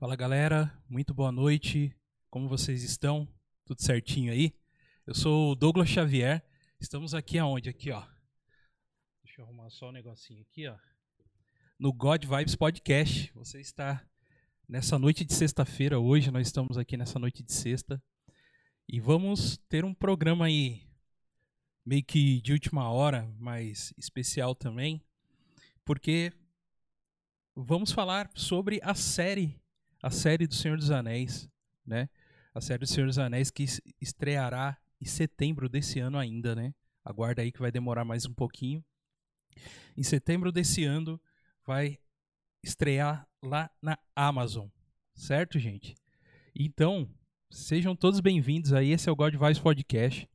Fala galera, muito boa noite. Como vocês estão? Tudo certinho aí? Eu sou o Douglas Xavier. Estamos aqui aonde? Aqui, ó. Deixa eu arrumar só um negocinho aqui, ó. No God Vibes Podcast. Você está nessa noite de sexta-feira. Hoje nós estamos aqui nessa noite de sexta. E vamos ter um programa aí meio que de última hora, mas especial também, porque vamos falar sobre a série, a série do Senhor dos Anéis, né? A série do Senhor dos Anéis que estreará em setembro desse ano ainda, né? Aguarda aí que vai demorar mais um pouquinho. Em setembro desse ano vai estrear lá na Amazon, certo, gente? Então, sejam todos bem-vindos aí. Esse é o God Vibes Podcast.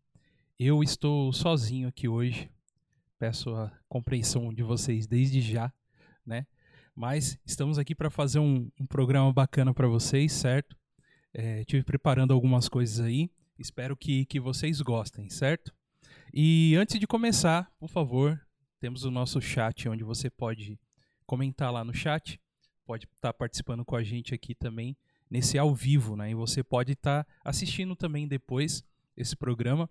Eu estou sozinho aqui hoje. Peço a compreensão de vocês desde já, né? Mas estamos aqui para fazer um, um, programa bacana para vocês, certo? É, tive preparando algumas coisas aí. Espero que, que vocês gostem, certo? E antes de começar, por favor, temos o nosso chat onde você pode comentar lá no chat, pode estar tá participando com a gente aqui também nesse ao vivo, né? E você pode estar tá assistindo também depois esse programa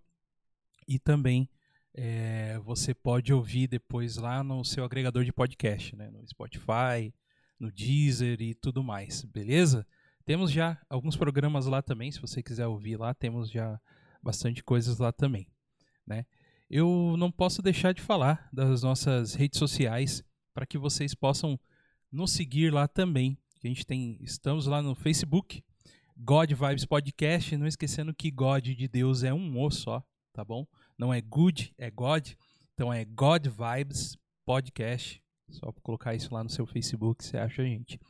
e também é, você pode ouvir depois lá no seu agregador de podcast, né? no Spotify, no Deezer e tudo mais, beleza? Temos já alguns programas lá também, se você quiser ouvir lá, temos já bastante coisas lá também, né? Eu não posso deixar de falar das nossas redes sociais para que vocês possam nos seguir lá também. A gente tem, estamos lá no Facebook, God Vibes Podcast, não esquecendo que God de Deus é um o só, tá bom? Não é good, é God. Então é God Vibes Podcast. Só colocar isso lá no seu Facebook, você acha a gente.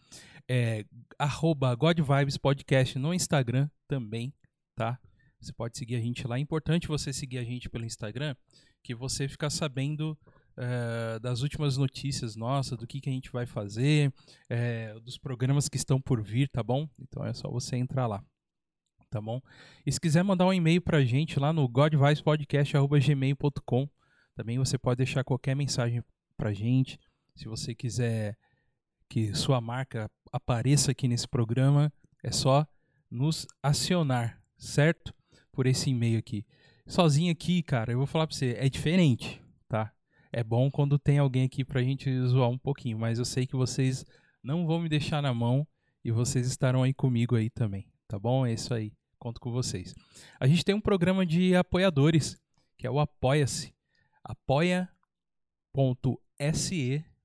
É arroba God Vibes Podcast no Instagram também, tá? Você pode seguir a gente lá. É importante você seguir a gente pelo Instagram, que você fica sabendo uh, das últimas notícias nossas, do que, que a gente vai fazer, uh, dos programas que estão por vir, tá bom? Então é só você entrar lá tá bom? E se quiser mandar um e-mail pra gente lá no godvicepodcast.gmail.com também você pode deixar qualquer mensagem pra gente. Se você quiser que sua marca apareça aqui nesse programa, é só nos acionar, certo? Por esse e-mail aqui. Sozinho aqui, cara, eu vou falar pra você, é diferente, tá? É bom quando tem alguém aqui pra gente zoar um pouquinho, mas eu sei que vocês não vão me deixar na mão e vocês estarão aí comigo aí também, tá bom? É isso aí conto com vocês. A gente tem um programa de apoiadores, que é o Apoia-se. apoia.se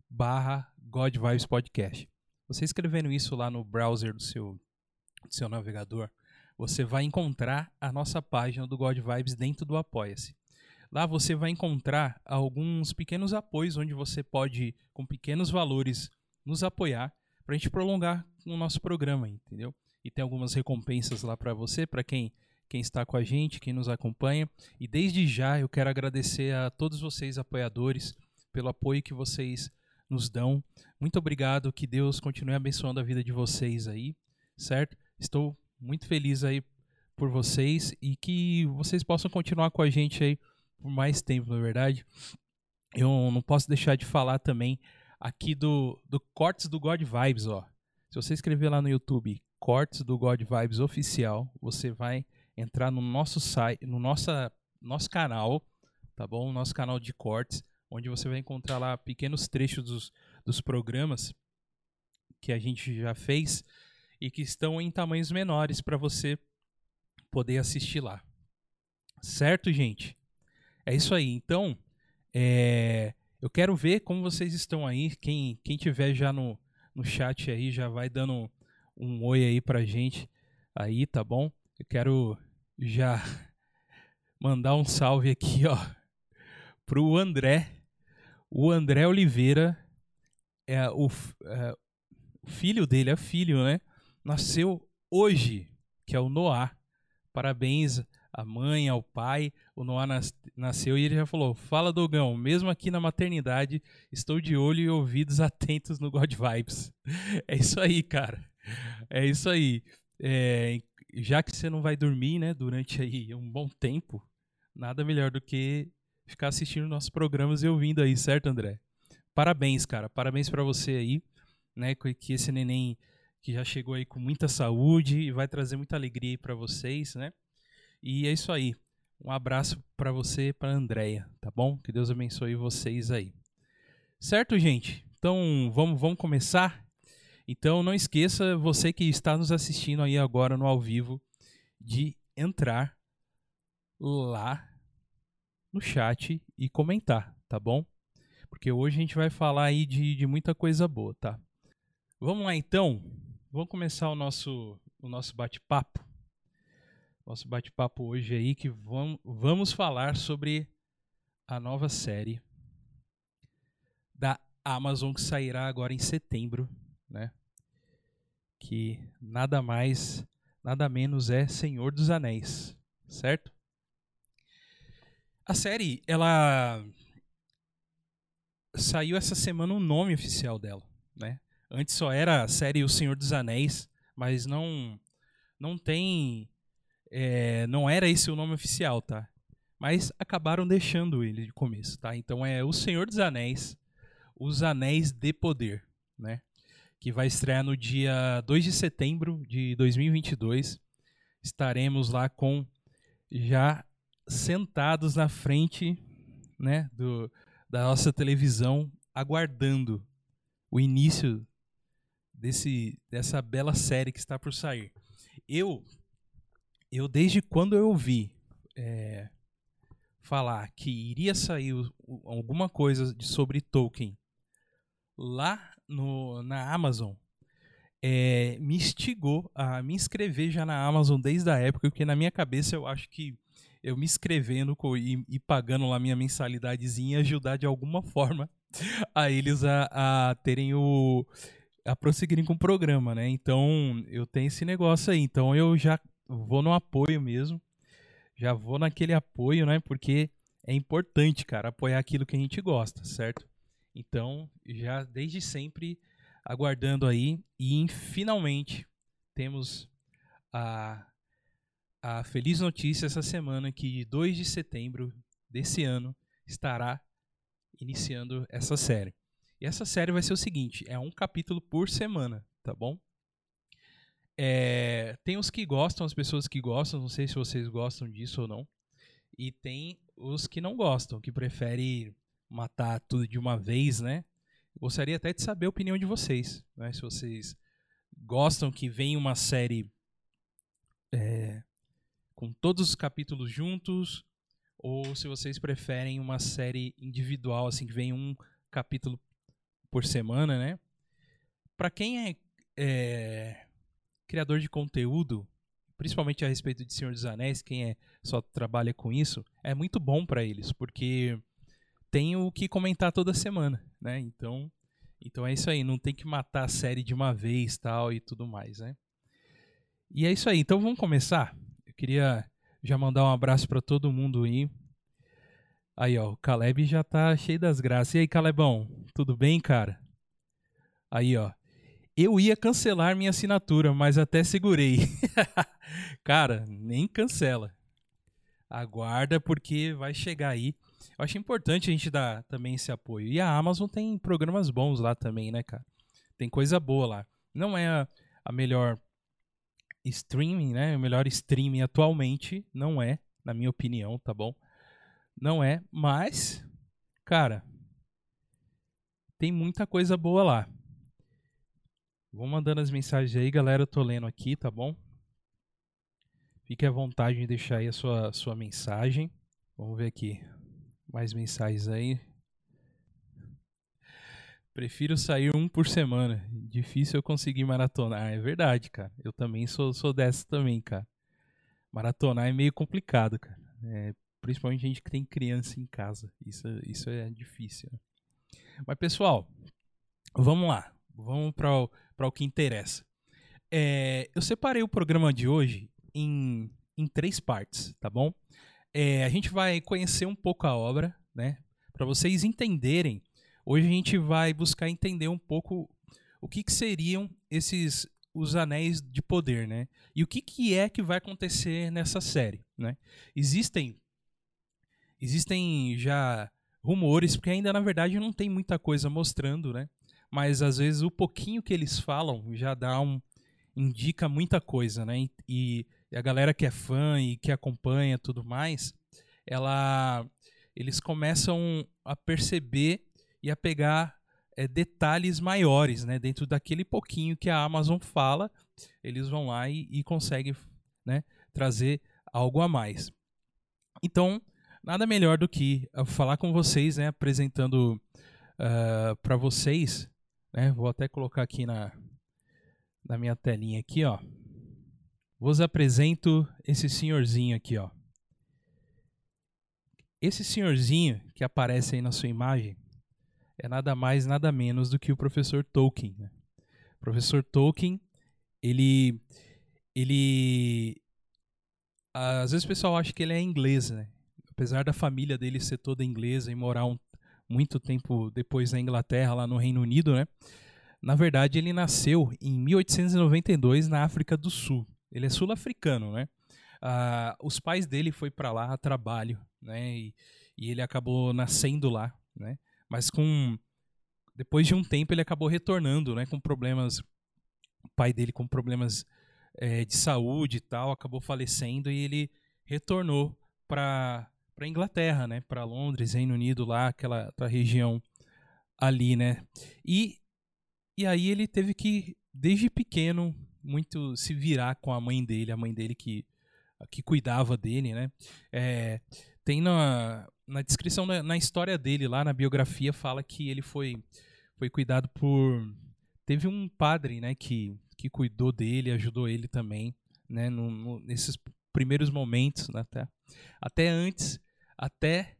barra God Podcast. Você escrevendo isso lá no browser do seu, do seu navegador, você vai encontrar a nossa página do God Vibes dentro do Apoia-se. Lá você vai encontrar alguns pequenos apoios onde você pode, com pequenos valores, nos apoiar para a gente prolongar o nosso programa, entendeu? E tem algumas recompensas lá para você, para quem quem está com a gente, quem nos acompanha. E desde já eu quero agradecer a todos vocês apoiadores pelo apoio que vocês nos dão. Muito obrigado, que Deus continue abençoando a vida de vocês aí, certo? Estou muito feliz aí por vocês e que vocês possam continuar com a gente aí por mais tempo, na é verdade. Eu não posso deixar de falar também aqui do, do Cortes do God Vibes, ó. Se você escrever lá no YouTube cortes do God Vibes oficial, você vai entrar no nosso site, no nossa, nosso canal, tá bom? Nosso canal de cortes, onde você vai encontrar lá pequenos trechos dos, dos programas que a gente já fez e que estão em tamanhos menores para você poder assistir lá. Certo, gente? É isso aí. Então, é, eu quero ver como vocês estão aí. Quem, quem tiver já no, no chat aí já vai dando um oi aí pra gente aí, tá bom? Eu quero já mandar um salve aqui, ó, pro André. O André Oliveira é o, é, o filho dele, é filho, né? Nasceu hoje, que é o Noah. Parabéns à mãe, ao pai. O Noah nas, nasceu e ele já falou: Fala, Dogão, mesmo aqui na maternidade, estou de olho e ouvidos atentos no God Vibes. É isso aí, cara. É isso aí. É, já que você não vai dormir, né, durante aí um bom tempo, nada melhor do que ficar assistindo nossos programas e ouvindo aí, certo, André? Parabéns, cara. Parabéns para você aí, né, que esse neném que já chegou aí com muita saúde e vai trazer muita alegria para vocês, né? E é isso aí. Um abraço para você e para Andreia, tá bom? Que Deus abençoe vocês aí. Certo, gente? Então, vamos, vamos começar? Então, não esqueça, você que está nos assistindo aí agora no ao vivo, de entrar lá no chat e comentar, tá bom? Porque hoje a gente vai falar aí de, de muita coisa boa, tá? Vamos lá então, vamos começar o nosso, o nosso bate-papo. Nosso bate-papo hoje aí que vamos, vamos falar sobre a nova série da Amazon que sairá agora em setembro, né? Que nada mais, nada menos é Senhor dos Anéis, certo? A série, ela saiu essa semana o nome oficial dela, né? Antes só era a série O Senhor dos Anéis, mas não não tem é, não era esse o nome oficial, tá? Mas acabaram deixando ele de começo, tá? Então é O Senhor dos Anéis, Os Anéis de Poder, né? Que vai estrear no dia 2 de setembro de 2022. Estaremos lá com já sentados na frente né, do, da nossa televisão, aguardando o início desse, dessa bela série que está por sair. Eu, eu desde quando eu ouvi é, falar que iria sair alguma coisa de, sobre Tolkien lá no, na Amazon, é, me instigou a me inscrever já na Amazon desde a época, porque na minha cabeça eu acho que eu me inscrevendo e, e pagando lá minha mensalidadezinha ajudar de alguma forma a eles a, a terem o a prosseguirem com o programa, né? Então eu tenho esse negócio aí. Então eu já vou no apoio mesmo. Já vou naquele apoio, né? Porque é importante, cara, apoiar aquilo que a gente gosta, certo? Então, já desde sempre aguardando aí e finalmente temos a a feliz notícia essa semana que 2 de setembro desse ano estará iniciando essa série. E essa série vai ser o seguinte: é um capítulo por semana, tá bom? É, tem os que gostam, as pessoas que gostam, não sei se vocês gostam disso ou não. E tem os que não gostam, que preferem matar tudo de uma vez, né? Gostaria até de saber a opinião de vocês, né? Se vocês gostam que venha uma série é, com todos os capítulos juntos, ou se vocês preferem uma série individual, assim, que vem um capítulo por semana, né? Para quem é, é, criador de conteúdo, principalmente a respeito de Senhor dos Anéis, quem é, só trabalha com isso, é muito bom para eles, porque tem o que comentar toda semana, né? Então, então é isso aí, não tem que matar a série de uma vez, tal e tudo mais, né? E é isso aí. Então vamos começar. Queria já mandar um abraço para todo mundo aí. Aí, ó, o Caleb já tá cheio das graças. E aí, Calebão, tudo bem, cara? Aí, ó. Eu ia cancelar minha assinatura, mas até segurei. cara, nem cancela. Aguarda porque vai chegar aí. Eu acho importante a gente dar também esse apoio. E a Amazon tem programas bons lá também, né, cara? Tem coisa boa lá. Não é a, a melhor streaming, né? O melhor streaming atualmente não é, na minha opinião, tá bom? Não é, mas, cara, tem muita coisa boa lá. Vou mandando as mensagens aí, galera. Eu tô lendo aqui, tá bom? Fique à vontade de deixar aí a sua, sua mensagem. Vamos ver aqui. Mais mensagens aí. Prefiro sair um por semana. Difícil eu conseguir maratonar. É verdade, cara. Eu também sou, sou dessa também, cara. Maratonar é meio complicado, cara. É, principalmente gente que tem criança em casa. Isso, isso é difícil. Né? Mas, pessoal, vamos lá. Vamos para o, o que interessa. É, eu separei o programa de hoje em, em três partes, tá bom? É, a gente vai conhecer um pouco a obra, né? Para vocês entenderem Hoje a gente vai buscar entender um pouco o que, que seriam esses os anéis de poder, né? E o que, que é que vai acontecer nessa série, né? Existem existem já rumores, porque ainda na verdade não tem muita coisa mostrando, né? mas às vezes o pouquinho que eles falam já dá um indica muita coisa, né? E, e a galera que é fã e que acompanha tudo mais, ela eles começam a perceber e a pegar é, detalhes maiores, né? Dentro daquele pouquinho que a Amazon fala, eles vão lá e, e conseguem né, trazer algo a mais. Então, nada melhor do que falar com vocês, né, apresentando uh, ah, para vocês, né, vou até colocar aqui na, na minha telinha aqui, ó. Vos apresento esse senhorzinho aqui, ó. Esse senhorzinho que aparece aí na sua imagem é nada mais, nada menos do que o professor Tolkien. Né? O professor Tolkien, ele, ele, às vezes o pessoal acha que ele é inglês, né? Apesar da família dele ser toda inglesa e morar um, muito tempo depois na Inglaterra, lá no Reino Unido, né? Na verdade, ele nasceu em 1892 na África do Sul. Ele é sul-africano, né? Ah, os pais dele foi para lá a trabalho, né? E, e, ele acabou nascendo lá, né? Mas com depois de um tempo ele acabou retornando, né? Com problemas, o pai dele com problemas é, de saúde e tal, acabou falecendo e ele retornou para para Inglaterra, né? Para Londres, Reino Unido, lá aquela, aquela região ali, né? E e aí ele teve que, desde pequeno, muito se virar com a mãe dele, a mãe dele que, que cuidava dele, né? É, tem na, na descrição, na, na, história dele, lá na biografia, fala que ele foi, foi cuidado por... Teve um padre, né, que, que cuidou dele, ajudou ele também, né, no, no, nesses primeiros momentos, né, até, até antes, até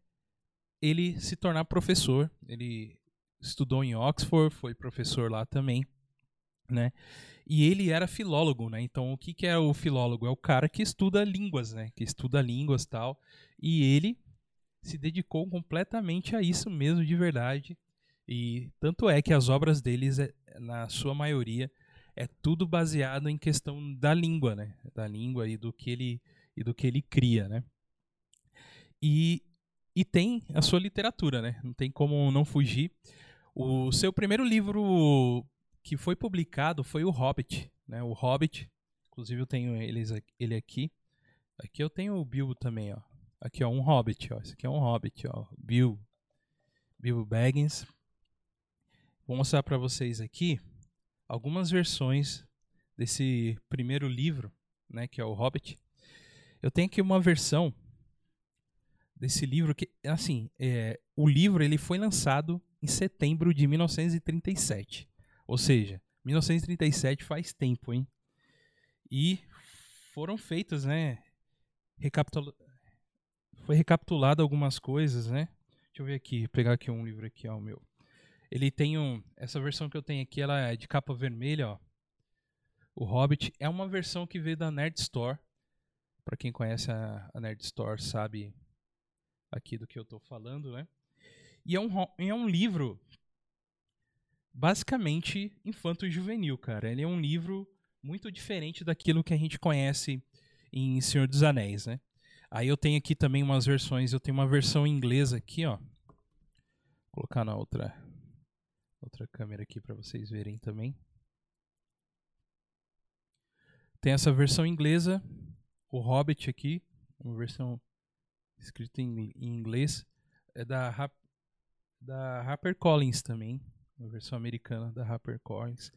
ele se tornar professor. Ele estudou em Oxford, foi professor lá também, né? E ele era filólogo, né? Então, o que, que é o filólogo? É o cara que estuda línguas, né? Que estuda línguas tal. E ele se dedicou completamente a isso mesmo, de verdade. E tanto é que as obras deles, é, na sua maioria, é tudo baseado em questão da língua, né? Da língua e do que ele, e do que ele cria, né? E, e tem a sua literatura, né? Não tem como não fugir. O seu primeiro livro que foi publicado foi o Hobbit, né? O Hobbit, inclusive eu tenho eles, ele aqui. Aqui eu tenho o Bilbo também, ó. Aqui ó, um Hobbit, ó. Esse aqui é um Hobbit, ó. Bill, Bilbo Baggins. Vou mostrar para vocês aqui algumas versões desse primeiro livro, né, que é o Hobbit. Eu tenho aqui uma versão desse livro que, assim, é, o livro ele foi lançado em setembro de 1937. Ou seja, 1937 faz tempo, hein? E foram feitas, né? Recapitula... Foi recapitulado algumas coisas, né? Deixa eu ver aqui, pegar aqui um livro aqui, ó, meu. Ele tem um, essa versão que eu tenho aqui, ela é de capa vermelha, ó. O Hobbit é uma versão que veio da Nerd Store. Para quem conhece a, a Nerd Store sabe aqui do que eu estou falando, né? E é um, é um livro basicamente infanto-juvenil, cara. Ele é um livro muito diferente daquilo que a gente conhece em Senhor dos Anéis, né? Aí eu tenho aqui também umas versões, eu tenho uma versão inglesa aqui, ó. Vou colocar na outra outra câmera aqui para vocês verem também. Tem essa versão inglesa, o Hobbit aqui, uma versão escrita em, inglês, é da da HarperCollins também, a versão americana da HarperCollins.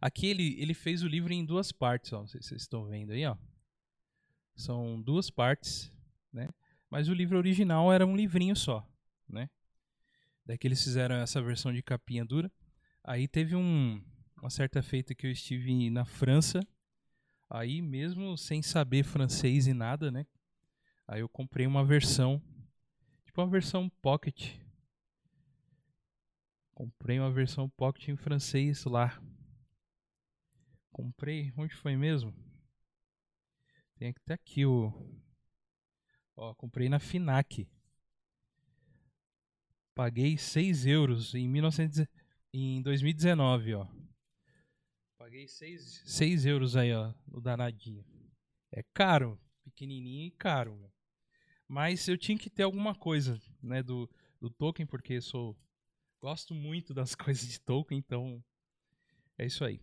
Aqui ele, ele fez o livro em duas partes, ó, não sei se vocês estão vendo aí, ó. São duas partes, né? Mas o livro original era um livrinho só, né? Daí que eles fizeram essa versão de capinha dura. Aí teve um, uma certa feita que eu estive na França, aí mesmo sem saber francês e nada, né? Aí eu comprei uma versão, tipo uma versão pocket, Comprei uma versão Pocket em francês lá. Comprei, onde foi mesmo? Tem até aqui o. Ó, comprei na Finac. Paguei 6 euros em, 19... em 2019, ó. Paguei 6, 6 euros aí, ó, no danadinho. É caro, pequenininho e caro. Mas eu tinha que ter alguma coisa, né, do, do token, porque sou Gosto muito das coisas de Tolkien, então é isso aí.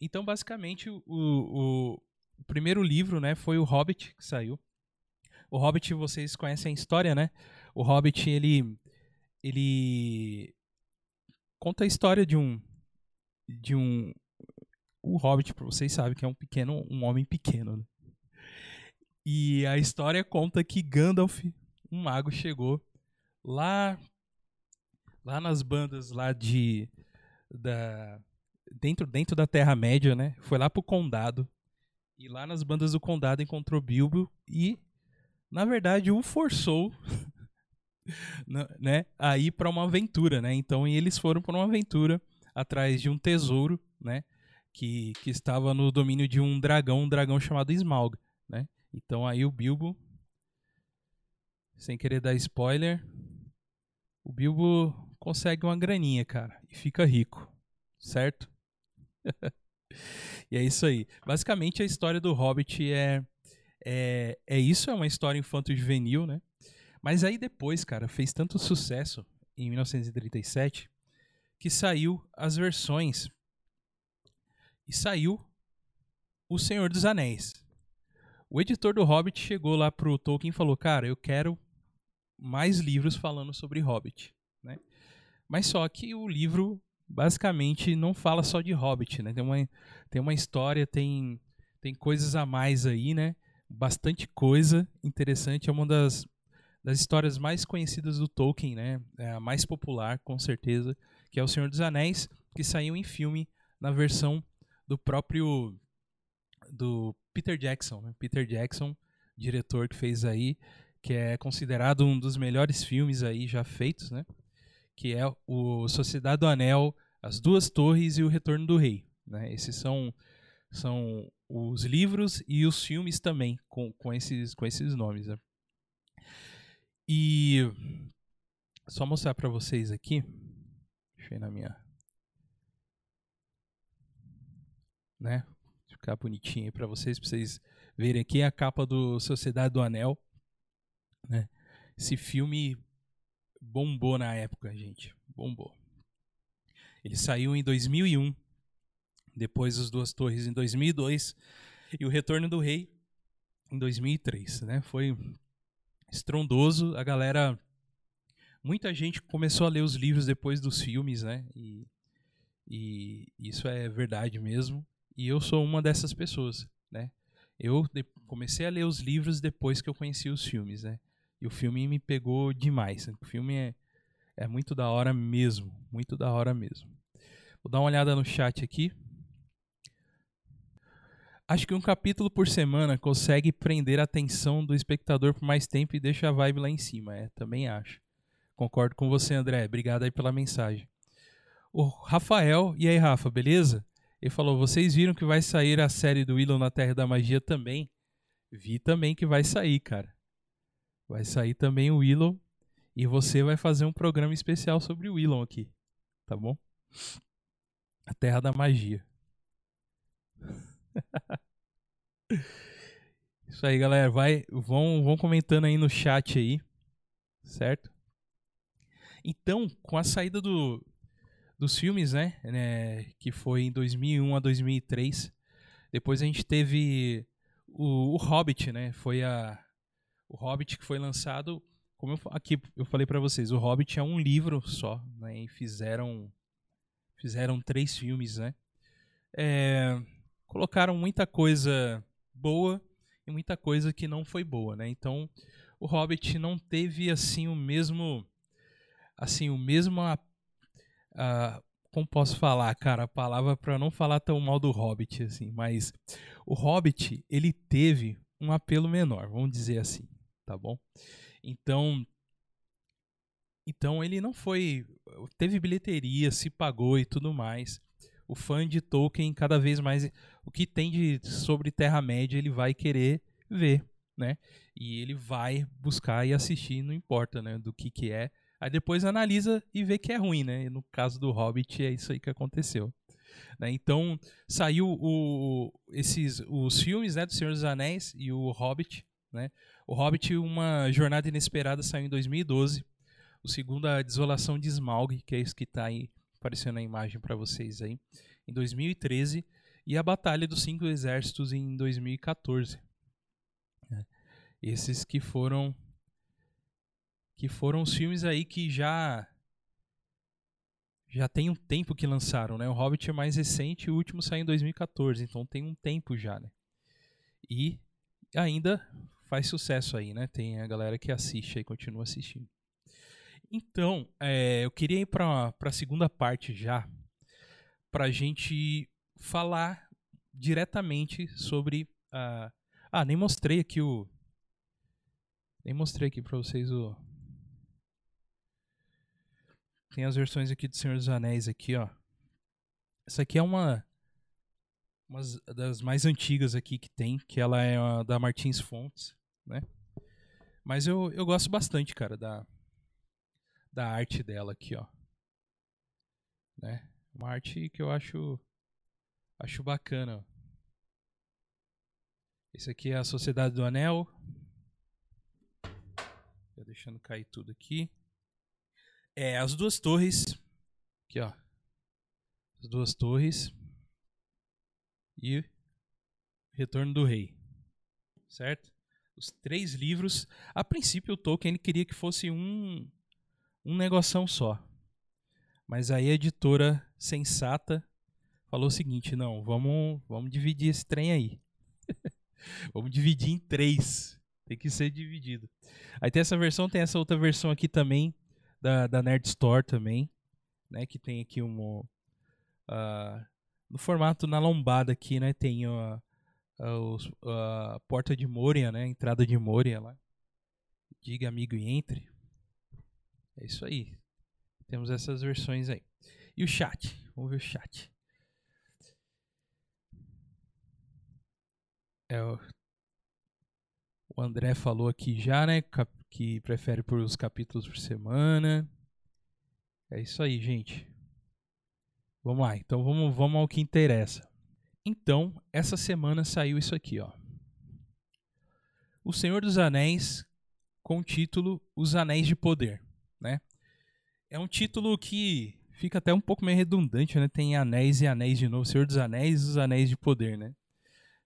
Então, basicamente, o, o, o primeiro livro, né, foi o Hobbit que saiu. O Hobbit, vocês conhecem a história, né? O Hobbit, ele ele conta a história de um de um o Hobbit, vocês sabem que é um pequeno um homem pequeno, né? E a história conta que Gandalf, um mago, chegou lá lá nas bandas lá de da dentro dentro da Terra Média, né? Foi lá pro condado e lá nas bandas do condado encontrou Bilbo e na verdade o forçou né, a ir para uma aventura, né? Então eles foram para uma aventura atrás de um tesouro, né? Que, que estava no domínio de um dragão, um dragão chamado Smaug, né? Então aí o Bilbo, sem querer dar spoiler, o Bilbo consegue uma graninha, cara, e fica rico, certo? e é isso aí. Basicamente a história do Hobbit é é, é isso, é uma história infanto-juvenil, né? Mas aí depois, cara, fez tanto sucesso em 1937 que saiu as versões e saiu O Senhor dos Anéis. O editor do Hobbit chegou lá pro Tolkien e falou: "Cara, eu quero mais livros falando sobre Hobbit"? Mas só que o livro basicamente não fala só de Hobbit, né? Tem uma, tem uma história, tem, tem coisas a mais aí, né? Bastante coisa interessante. É uma das das histórias mais conhecidas do Tolkien, né? É a mais popular, com certeza, que é O Senhor dos Anéis, que saiu em filme na versão do próprio do Peter Jackson, né? Peter Jackson, diretor que fez aí, que é considerado um dos melhores filmes aí já feitos, né? Que é o Sociedade do Anel, As Duas Torres e O Retorno do Rei, né? Esses são são os livros e os filmes também com, com esses com esses nomes, né? E só mostrar para vocês aqui. Deixa eu ir na minha. Né? Ficar bonitinho para vocês, para vocês verem aqui a capa do Sociedade do Anel. Né? Esse filme bombou na época, gente. Bombou. Ele saiu em 2001, depois As Duas Torres em 2002 e O Retorno do Rei em 2003, né? Foi estrondoso. A galera. Muita gente começou a ler os livros depois dos filmes, né? E, e isso é verdade mesmo. E eu sou uma dessas pessoas, né? Eu comecei a ler os livros depois que eu conheci os filmes, né? E o filme me pegou demais. O filme é, é muito da hora mesmo. Muito da hora mesmo. Vou dar uma olhada no chat aqui. Acho que um capítulo por semana consegue prender a atenção do espectador por mais tempo e deixa a vibe lá em cima. É, também acho. Concordo com você, André. Obrigado aí pela mensagem. O Rafael, e aí, Rafa, beleza? Ele falou: vocês viram que vai sair a série do Willow na Terra da Magia também? Vi também que vai sair, cara. Vai sair também o Willow. E você vai fazer um programa especial sobre o Willow aqui. Tá bom? A Terra da Magia. Isso aí, galera. Vai, vão, vão comentando aí no chat aí, certo? Então, com a saída do, dos filmes, né, né, que foi em 2001 a 2003, depois a gente teve o, o Hobbit, né? Foi a o Hobbit que foi lançado, como eu, aqui eu falei para vocês, o Hobbit é um livro só, né? E fizeram fizeram três filmes, né? É, colocaram muita coisa boa e muita coisa que não foi boa, né? Então, o Hobbit não teve assim o mesmo assim, o mesmo a, a, como posso falar, cara, a palavra para não falar tão mal do Hobbit assim, mas o Hobbit, ele teve um apelo menor, vamos dizer assim, tá bom? Então, então ele não foi teve bilheteria, se pagou e tudo mais o fã de Tolkien cada vez mais o que tem de sobre Terra Média ele vai querer ver, né? E ele vai buscar e assistir, não importa, né, do que que é. Aí depois analisa e vê que é ruim, né? E no caso do Hobbit é isso aí que aconteceu. Né? Então saiu o, esses os filmes, né, do Senhor dos Anéis e o Hobbit, né? O Hobbit, uma jornada inesperada, saiu em 2012. O segundo, a Desolação de Smaug, que é isso que está aí aparecendo na imagem para vocês aí, em 2013. E a Batalha dos Cinco Exércitos em 2014. É. Esses que foram que foram os filmes aí que já já tem um tempo que lançaram, né? O Hobbit é mais recente, o último saiu em 2014, então tem um tempo já, né? E ainda faz sucesso aí, né? Tem a galera que assiste e continua assistindo. Então, é, eu queria ir para a segunda parte já, para a gente falar diretamente sobre a. Ah, nem mostrei aqui o. Nem mostrei aqui para vocês o. Tem as versões aqui do Senhor dos Anéis aqui, ó. Essa aqui é uma uma das mais antigas aqui que tem, que ela é da Martins Fontes, né? Mas eu, eu gosto bastante, cara, da, da arte dela aqui, ó. Né? Uma arte que eu acho acho bacana. Esse aqui é a Sociedade do Anel. Tô deixando cair tudo aqui. É, as duas torres. Aqui, ó. As duas torres. E Retorno do Rei. Certo? Os três livros. A princípio, o Tolkien ele queria que fosse um, um negoção só. Mas aí a editora sensata falou o seguinte: não, vamos, vamos dividir esse trem aí. vamos dividir em três. Tem que ser dividido. Aí tem essa versão, tem essa outra versão aqui também, da, da Nerd Store também, né? Que tem aqui um. Uh, no formato na lombada aqui, né? Tem a, a, a porta de Moria, né? A entrada de Moria lá. Diga amigo e entre. É isso aí. Temos essas versões aí. E o chat? Vamos ver o chat. É, o André falou aqui já, né? Que prefere por os capítulos por semana. É isso aí, gente. Vamos lá, então vamos, vamos ao que interessa. Então, essa semana saiu isso aqui, ó. O Senhor dos Anéis, com o título Os Anéis de Poder, né? É um título que fica até um pouco meio redundante, né? Tem anéis e anéis de novo, Senhor dos Anéis e os Anéis de Poder, né?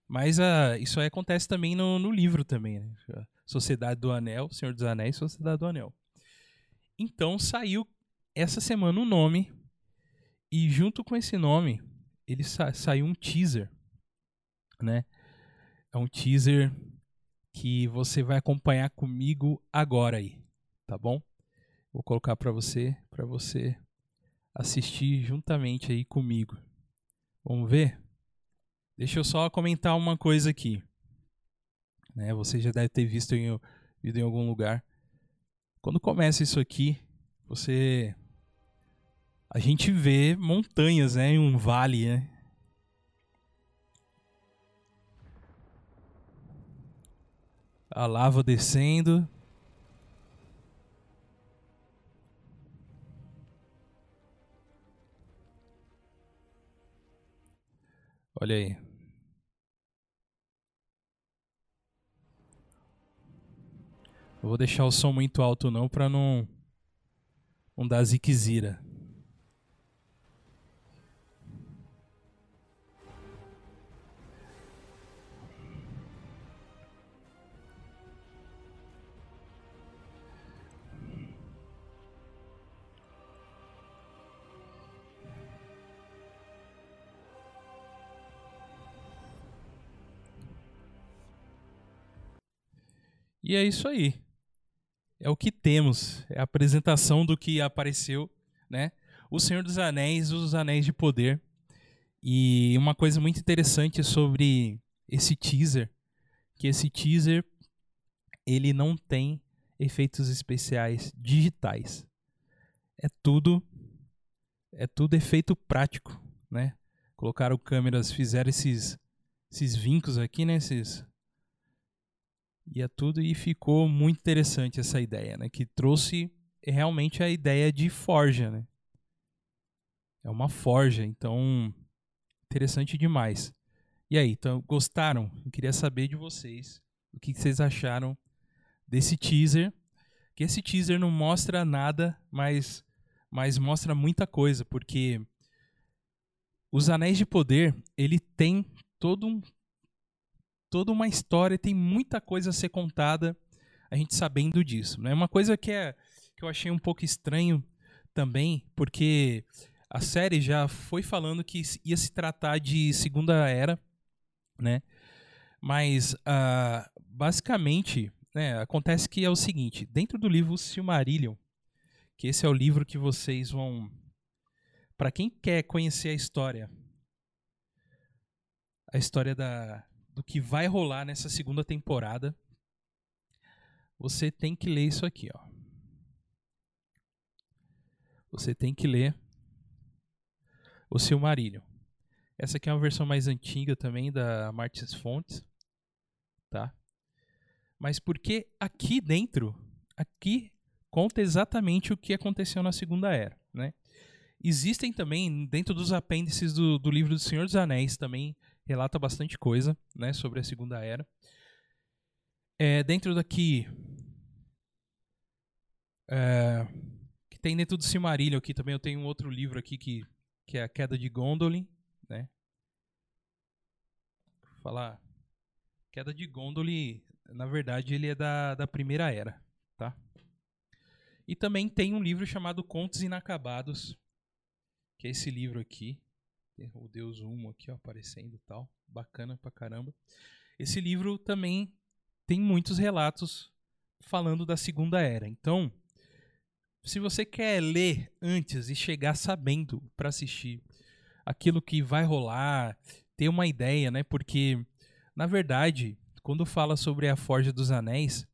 Mas uh, isso aí acontece também no, no livro também, né? Sociedade do Anel, Senhor dos Anéis, Sociedade do Anel. Então saiu essa semana o um nome e junto com esse nome ele sa saiu um teaser, né? É um teaser que você vai acompanhar comigo agora aí, tá bom? Vou colocar para você, para você assistir juntamente aí comigo. Vamos ver? Deixa eu só comentar uma coisa aqui. Né, você já deve ter visto em, em algum lugar. Quando começa isso aqui, você. A gente vê montanhas, né? Em um vale, né? A lava descendo. Olha aí. Eu vou deixar o som muito alto não para não não dar ziquezira. E é isso aí é o que temos, é a apresentação do que apareceu, né? O Senhor dos Anéis, os Anéis de Poder. E uma coisa muito interessante sobre esse teaser, que esse teaser ele não tem efeitos especiais digitais. É tudo é tudo efeito prático, né? Colocaram câmeras, fizeram esses esses vincos aqui, né, esses e é tudo e ficou muito interessante essa ideia, né? Que trouxe realmente a ideia de forja, né? É uma forja, então interessante demais. E aí, então gostaram? Eu queria saber de vocês o que vocês acharam desse teaser que esse teaser não mostra nada, mas, mas mostra muita coisa, porque os Anéis de Poder, ele tem todo um, toda uma história, tem muita coisa a ser contada, a gente sabendo disso. Né? Uma coisa que, é, que eu achei um pouco estranho também, porque a série já foi falando que ia se tratar de Segunda Era, né? Mas, uh, basicamente, né, acontece que é o seguinte: dentro do livro Silmarillion, que esse é o livro que vocês vão. Para quem quer conhecer a história, a história da, do que vai rolar nessa segunda temporada, você tem que ler isso aqui, ó. Você tem que ler o Silmarillion. Essa aqui é uma versão mais antiga também da Martins Fontes, tá? Mas porque aqui dentro, aqui conta exatamente o que aconteceu na Segunda Era, né? Existem também dentro dos apêndices do, do livro do Senhor dos Anéis também relata bastante coisa, né, sobre a Segunda Era. É, dentro daqui é, que tem dentro do Silmarillion aqui também eu tenho um outro livro aqui que que é a queda de Gondolin, né? Vou falar queda de Gondolin, na verdade ele é da, da primeira era, tá? E também tem um livro chamado Contos Inacabados, que é esse livro aqui, o Deus Humo aqui ó, aparecendo e tal, bacana pra caramba. Esse livro também tem muitos relatos falando da Segunda Era. Então, se você quer ler antes e chegar sabendo para assistir aquilo que vai rolar, ter uma ideia, né? Porque, na verdade, quando fala sobre a Forja dos Anéis,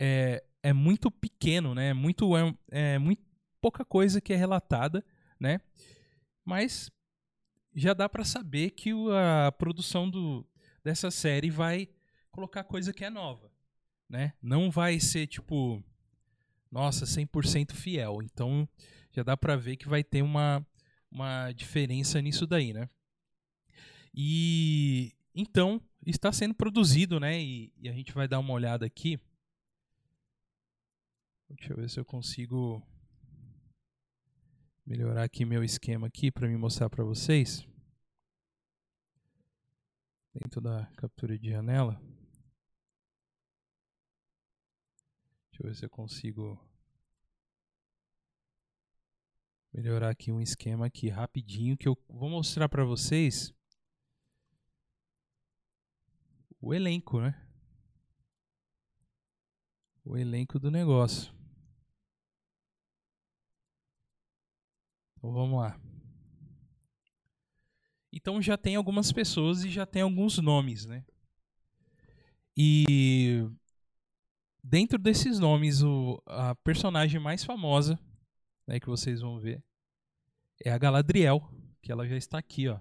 é, é muito pequeno, né? Muito, é, é muito pouca coisa que é relatada, né? Mas já dá para saber que a produção do, dessa série vai colocar coisa que é nova, né? Não vai ser tipo nossa, 100% fiel. Então já dá para ver que vai ter uma, uma diferença nisso daí, né? E então está sendo produzido, né? E, e a gente vai dar uma olhada aqui. Deixa eu ver se eu consigo melhorar aqui meu esquema aqui para me mostrar para vocês. Dentro da captura de janela. Deixa eu ver se eu consigo melhorar aqui um esquema aqui rapidinho que eu vou mostrar para vocês o elenco, né? O elenco do negócio. Então vamos lá. Então já tem algumas pessoas e já tem alguns nomes, né? E dentro desses nomes, o, a personagem mais famosa né, que vocês vão ver é a Galadriel, que ela já está aqui, ó.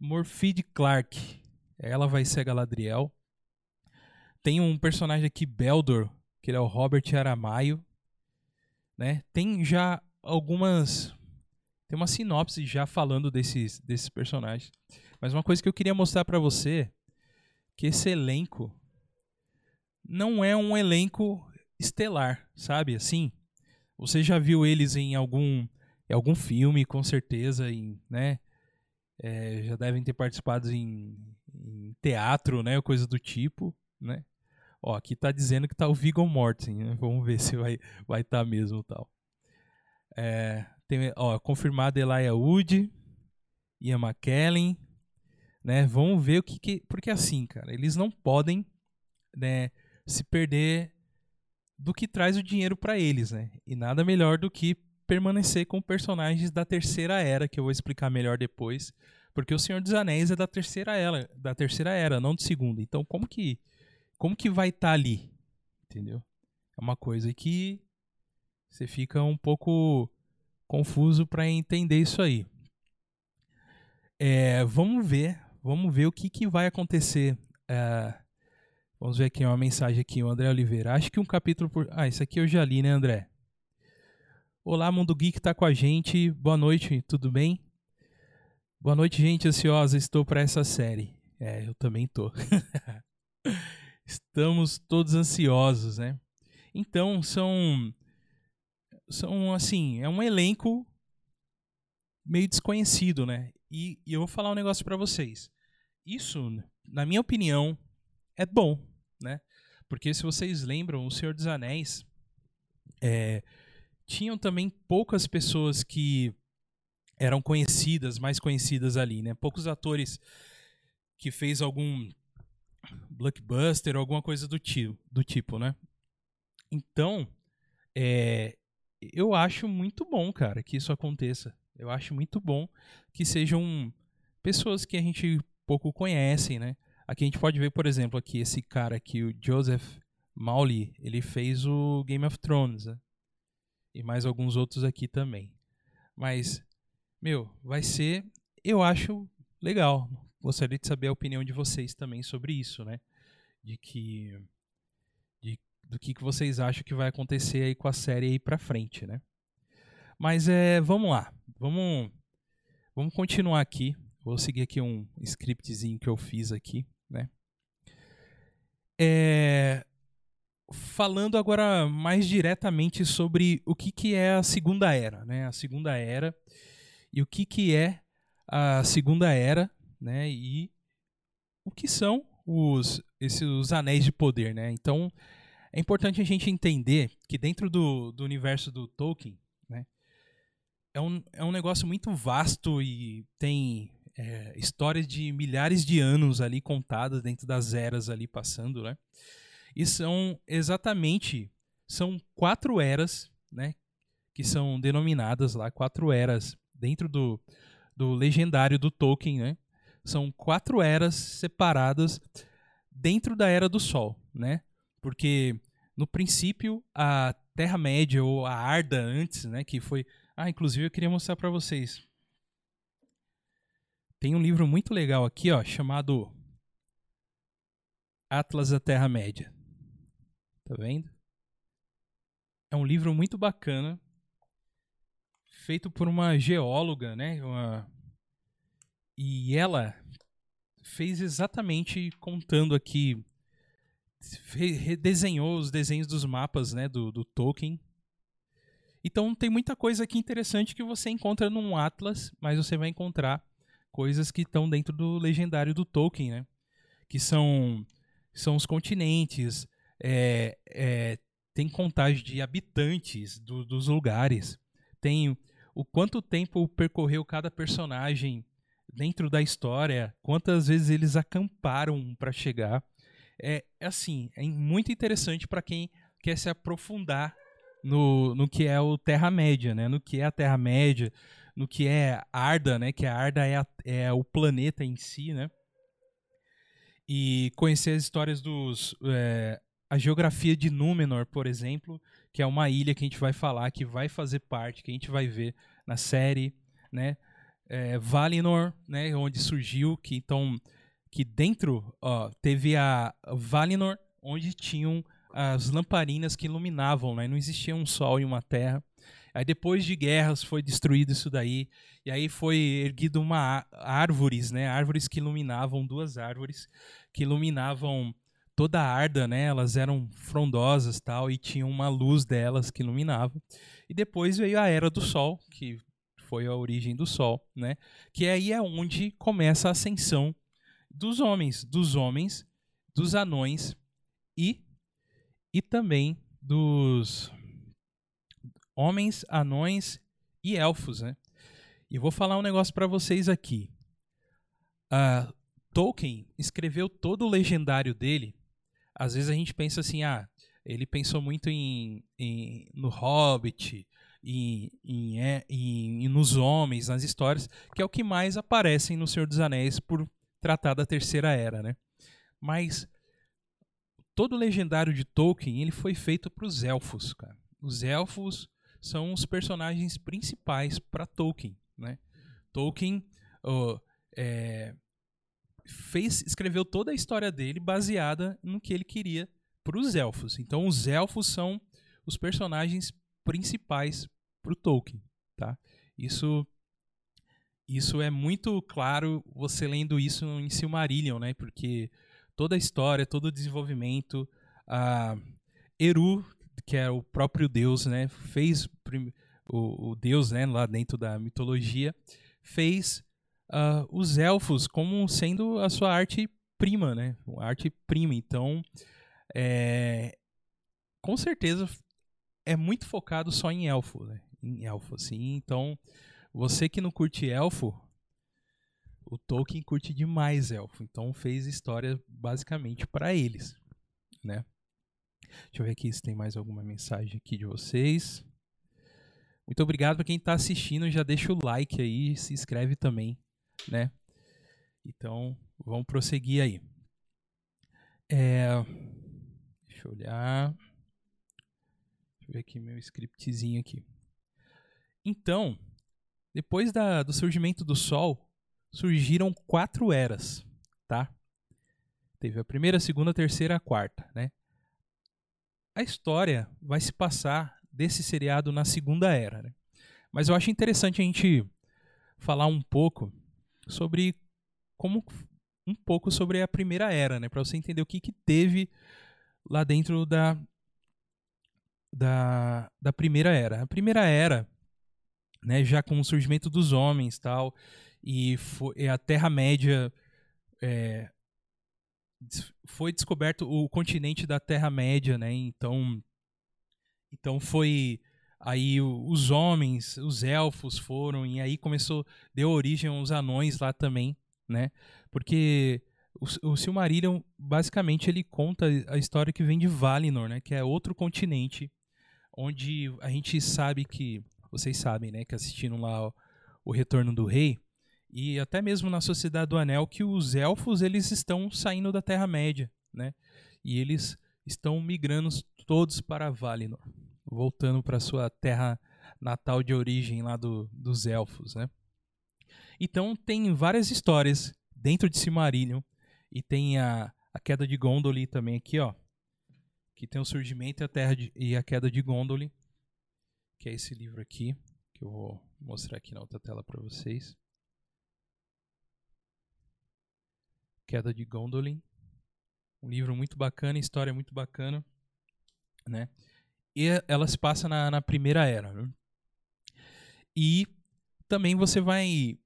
Morfide Clark, ela vai ser a Galadriel. Tem um personagem aqui, Beldor, que ele é o Robert Aramaio, né? Tem já algumas tem uma sinopse já falando desses desses personagens. Mas uma coisa que eu queria mostrar para você que esse elenco não é um elenco estelar, sabe? Assim, você já viu eles em algum em algum filme, com certeza, em, né? É, já devem ter participado em, em, teatro, né? Coisa do tipo, né? Ó, aqui tá dizendo que tá o Viggo Mortensen, né? Vamos ver se vai vai estar tá mesmo tal. É, tem, ó, confirmado Elijah Wood, Ian McKellen, né? Vamos ver o que, que porque assim, cara, eles não podem, né? se perder do que traz o dinheiro para eles, né? E nada melhor do que permanecer com personagens da terceira era, que eu vou explicar melhor depois, porque o Senhor dos Anéis é da terceira era, da terceira era, não de segunda. Então, como que como que vai estar tá ali? Entendeu? É uma coisa que você fica um pouco confuso para entender isso aí. É, vamos ver, vamos ver o que, que vai acontecer é, Vamos ver aqui uma mensagem aqui, o André Oliveira. Acho que um capítulo por. Ah, isso aqui eu já li, né, André? Olá, Mundo Geek tá com a gente. Boa noite, tudo bem? Boa noite, gente ansiosa. Estou para essa série. É, eu também tô. Estamos todos ansiosos, né? Então, são são assim, é um elenco meio desconhecido, né? E, e eu vou falar um negócio para vocês. Isso, na minha opinião, é bom, né? Porque se vocês lembram, O Senhor dos Anéis é, tinham também poucas pessoas que eram conhecidas, mais conhecidas ali, né? Poucos atores que fez algum blockbuster, alguma coisa do tipo, do tipo né? Então, é, eu acho muito bom, cara, que isso aconteça. Eu acho muito bom que sejam pessoas que a gente pouco conhece, né? Aqui a gente pode ver, por exemplo, aqui esse cara aqui, o Joseph Maury, ele fez o Game of Thrones, né? E mais alguns outros aqui também. Mas, meu, vai ser, eu acho legal. Gostaria de saber a opinião de vocês também sobre isso, né? De que do que, que vocês acham que vai acontecer aí com a série aí pra frente, né? Mas é, vamos lá. Vamos vamos continuar aqui. Vou seguir aqui um scriptzinho que eu fiz aqui né? É, falando agora mais diretamente sobre o que, que é a Segunda Era, né? A Segunda Era e o que, que é a Segunda Era, né? E o que são os, esses, os anéis de poder, né? Então, é importante a gente entender que dentro do, do universo do Tolkien, né? É um, é um negócio muito vasto e tem é, histórias de milhares de anos ali contadas dentro das eras ali passando, né? E são exatamente são quatro eras, né? Que são denominadas lá quatro eras dentro do, do legendário do Tolkien, né? São quatro eras separadas dentro da era do Sol, né? Porque no princípio a Terra Média ou a Arda antes, né? Que foi ah, inclusive eu queria mostrar para vocês tem um livro muito legal aqui, ó, chamado Atlas da Terra-média. Tá vendo? É um livro muito bacana, feito por uma geóloga, né? Uma... E ela fez exatamente contando aqui, redesenhou os desenhos dos mapas, né, do, do Tolkien. Então tem muita coisa aqui interessante que você encontra num Atlas, mas você vai encontrar coisas que estão dentro do legendário do Tolkien, né? Que são, são os continentes, é, é, tem contagem de habitantes do, dos lugares, tem o quanto tempo percorreu cada personagem dentro da história, quantas vezes eles acamparam para chegar. É, é, assim, é muito interessante para quem quer se aprofundar no, no que é o Terra-média, né? No que é a Terra-média, no que é Arda, né? Que a Arda é, a, é o planeta em si, né? E conhecer as histórias dos... É, a geografia de Númenor, por exemplo, que é uma ilha que a gente vai falar, que vai fazer parte, que a gente vai ver na série, né? É, Valinor, né? Onde surgiu, que então... Que dentro, ó, teve a Valinor, onde tinham as lamparinas que iluminavam, né? Não existia um sol e uma terra. Aí depois de guerras foi destruído isso daí. E aí foi erguido uma árvores, né? Árvores que iluminavam duas árvores que iluminavam toda a Arda, né? Elas eram frondosas, tal, e tinha uma luz delas que iluminava. E depois veio a era do sol, que foi a origem do sol, né? Que aí é onde começa a ascensão dos homens, dos homens, dos anões e e também dos homens, anões e elfos, né? E vou falar um negócio para vocês aqui. Uh, Tolkien escreveu todo o legendário dele. Às vezes a gente pensa assim, ah, ele pensou muito em, em no Hobbit, em, em, é, em, nos homens, nas histórias, que é o que mais aparecem no Senhor dos Anéis por tratar da Terceira Era, né? Mas todo o legendário de Tolkien ele foi feito para os elfos, cara. Os elfos são os personagens principais para Tolkien. Né? Tolkien oh, é, fez, escreveu toda a história dele baseada no que ele queria para os elfos. Então, os elfos são os personagens principais para o Tolkien. Tá? Isso, isso é muito claro você lendo isso em Silmarillion, né? porque toda a história, todo o desenvolvimento, a Eru que é o próprio Deus, né? Fez o, o Deus, né? Lá dentro da mitologia, fez uh, os elfos como sendo a sua arte prima, né? Arte prima. Então, é, com certeza é muito focado só em elfo, né? Em elfo, assim. Então, você que não curte elfo, o Tolkien curte demais elfo. Então, fez história basicamente para eles, né? Deixa eu ver aqui se tem mais alguma mensagem aqui de vocês. Muito obrigado para quem está assistindo. Já deixa o like aí, se inscreve também, né? Então, vamos prosseguir aí. É, deixa eu olhar. Deixa eu ver aqui meu scriptzinho aqui. Então, depois da, do surgimento do Sol, surgiram quatro eras, tá? Teve a primeira, a segunda, a terceira, a quarta, né? A história vai se passar desse seriado na segunda era, né? Mas eu acho interessante a gente falar um pouco sobre como um pouco sobre a primeira era, né, para você entender o que que teve lá dentro da da, da primeira era. A primeira era, né, já com o surgimento dos homens, tal, e, foi, a Terra Média é, foi descoberto o continente da Terra Média, né? Então, então foi aí os homens, os elfos foram e aí começou deu origem aos anões lá também, né? Porque o, o Silmarillion basicamente ele conta a história que vem de Valinor, né? Que é outro continente onde a gente sabe que vocês sabem, né? Que assistiram lá o, o Retorno do Rei e até mesmo na Sociedade do Anel que os elfos eles estão saindo da Terra Média, né? E eles estão migrando todos para Valinor, voltando para sua terra natal de origem lá do, dos elfos, né? Então tem várias histórias dentro de Silmarillion e tem a, a queda de Gondolin também aqui, ó, que tem o surgimento e a terra de, e a queda de Gondolin, que é esse livro aqui que eu vou mostrar aqui na outra tela para vocês. Queda de Gondolin. Um livro muito bacana, história muito bacana, né? E ela se passa na, na primeira era. Né? E também você vai,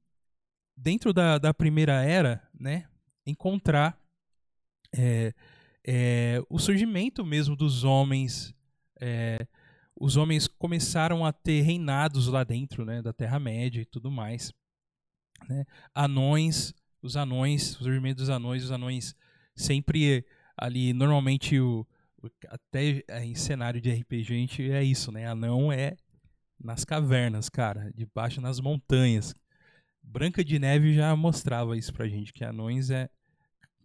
dentro da, da primeira era, né? Encontrar é, é, o surgimento mesmo dos homens. É, os homens começaram a ter reinados lá dentro, né? Da Terra-média e tudo mais. Né? Anões os anões, o surgimento dos anões, os anões sempre ali, normalmente o até em cenário de RPG a gente é isso, né? Anão é nas cavernas, cara, debaixo nas montanhas. Branca de Neve já mostrava isso pra gente, que anões é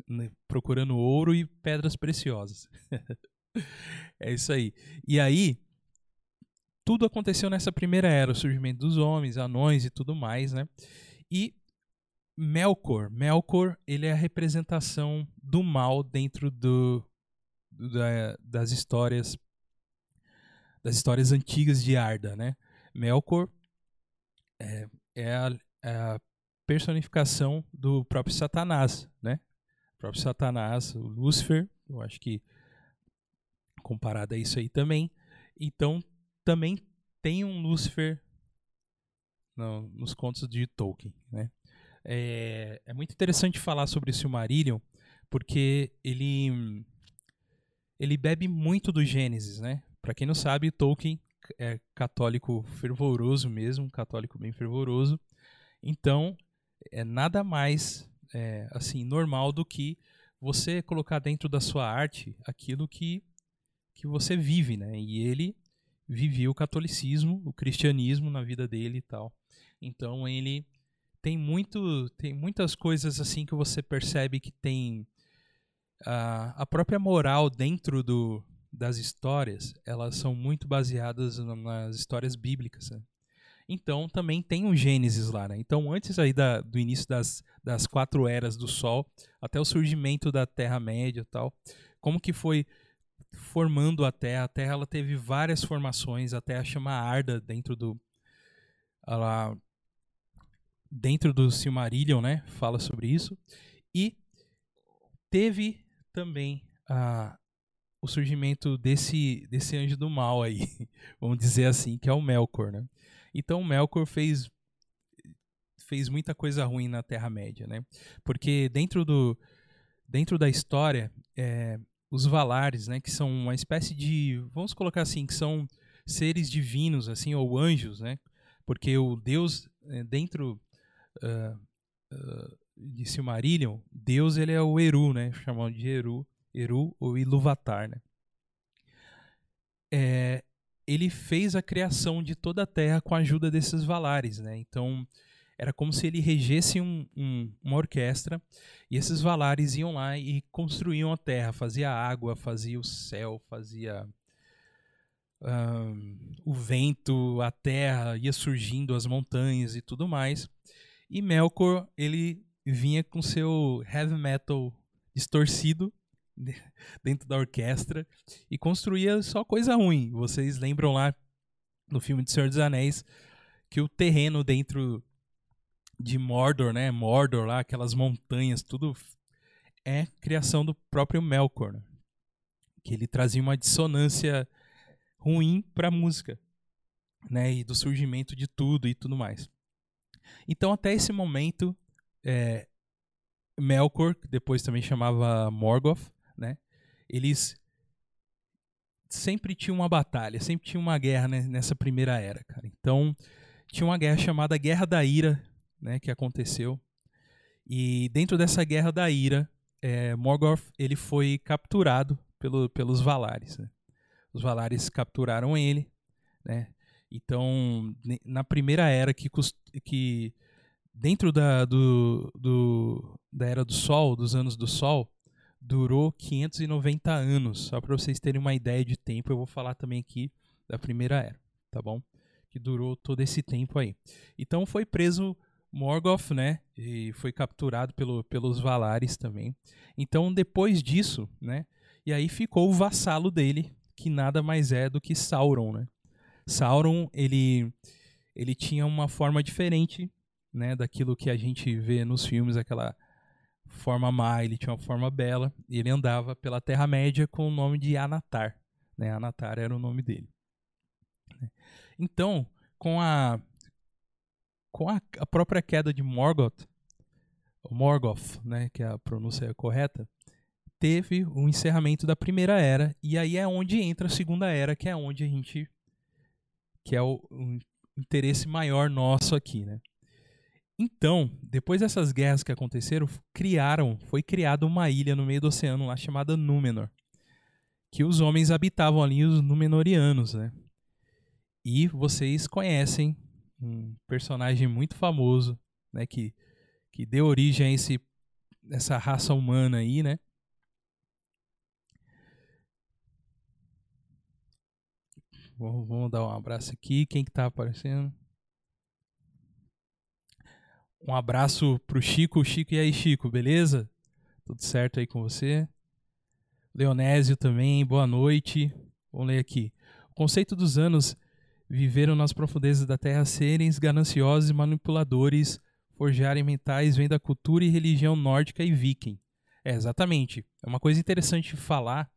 né, procurando ouro e pedras preciosas. é isso aí. E aí, tudo aconteceu nessa primeira era, o surgimento dos homens, anões e tudo mais, né? E Melkor. Melkor, ele é a representação do mal dentro do, da, das histórias das histórias antigas de Arda, né? Melkor é, é, a, é a personificação do próprio Satanás, né? O próprio Satanás, o Lúcifer, eu acho que comparado a isso aí também. Então, também tem um Lúcifer no, nos contos de Tolkien, né? É, é muito interessante falar sobre Silmarillion, porque ele, ele bebe muito do Gênesis, né? Para quem não sabe, Tolkien é católico fervoroso mesmo, católico bem fervoroso. Então, é nada mais é, assim normal do que você colocar dentro da sua arte aquilo que, que você vive, né? E ele vivia o catolicismo, o cristianismo na vida dele e tal. Então ele tem muito tem muitas coisas assim que você percebe que tem a, a própria moral dentro do, das histórias elas são muito baseadas nas histórias bíblicas né? então também tem um Gênesis lá né? então antes aí da, do início das, das quatro eras do Sol até o surgimento da Terra Média tal como que foi formando a Terra a Terra ela teve várias formações a Terra chama Arda dentro do ela dentro do Silmarillion, né, fala sobre isso. E teve também o surgimento desse, desse anjo do mal aí, vamos dizer assim, que é o Melkor, né? Então o Melkor fez fez muita coisa ruim na Terra Média, né? Porque dentro do dentro da história, é, os Valares, né, que são uma espécie de, vamos colocar assim, que são seres divinos, assim, ou anjos, né? Porque o Deus é, dentro uh, uh, de Silmarillion, Deus ele é o Eru, né? Chamado de Eru, Eru ou Iluvatar, né? É, ele fez a criação de toda a Terra com a ajuda desses Valares, né? Então era como se ele regesse um, um, uma orquestra e esses Valares iam lá e construíam a Terra, fazia água, fazia o céu, fazia o vento, a terra, ia surgindo as montanhas e tudo mais. E Melkor ele vinha com seu heavy metal distorcido dentro da orquestra e construía só coisa ruim. Vocês lembram lá no filme de Senhor dos Anéis que o terreno dentro de Mordor, né? Mordor lá, aquelas montanhas, tudo é criação do próprio Melkor, né? que ele trazia uma dissonância ruim para a música, né? E do surgimento de tudo e tudo mais. Então até esse momento é, Melkor, que depois também chamava Morgoth, né? Eles sempre tinham uma batalha, sempre tinha uma guerra né, nessa primeira era, cara. Então tinha uma guerra chamada Guerra da Ira, né, que aconteceu. E dentro dessa Guerra da Ira, é, Morgoth ele foi capturado pelo, pelos Valares. Né? Os Valares capturaram ele, né? Então, na primeira era que, que dentro da, do, do, da Era do Sol, dos anos do Sol, durou 590 anos. Só para vocês terem uma ideia de tempo, eu vou falar também aqui da Primeira Era, tá bom? Que durou todo esse tempo aí. Então foi preso Morgoth, né? E foi capturado pelo, pelos Valares também. Então depois disso, né? E aí ficou o vassalo dele, que nada mais é do que Sauron, né? Sauron, ele ele tinha uma forma diferente né, daquilo que a gente vê nos filmes, aquela forma má, ele tinha uma forma bela, e ele andava pela Terra-média com o nome de Anatar. Né? Anatar era o nome dele. Então, com a com a, a própria queda de Morgoth, Morgoth, né, que é a pronúncia correta, teve o encerramento da primeira era e aí é onde entra a segunda era, que é onde a gente que é o, o interesse maior nosso aqui, né? Então, depois dessas guerras que aconteceram, criaram, foi criada uma ilha no meio do oceano lá chamada Númenor, que os homens habitavam ali, os Númenorianos, né? E vocês conhecem um personagem muito famoso, né, que, que deu origem a esse, essa raça humana aí, né? Vamos, vamos dar um abraço aqui. Quem que tá aparecendo? Um abraço pro Chico. Chico, e aí, Chico, beleza? Tudo certo aí com você? Leonésio também, boa noite. Vamos ler aqui. O conceito dos anos viveram nas profundezas da terra serem gananciosos e manipuladores, forjarem mentais, vem da cultura e religião nórdica e viking. É, exatamente. É uma coisa interessante falar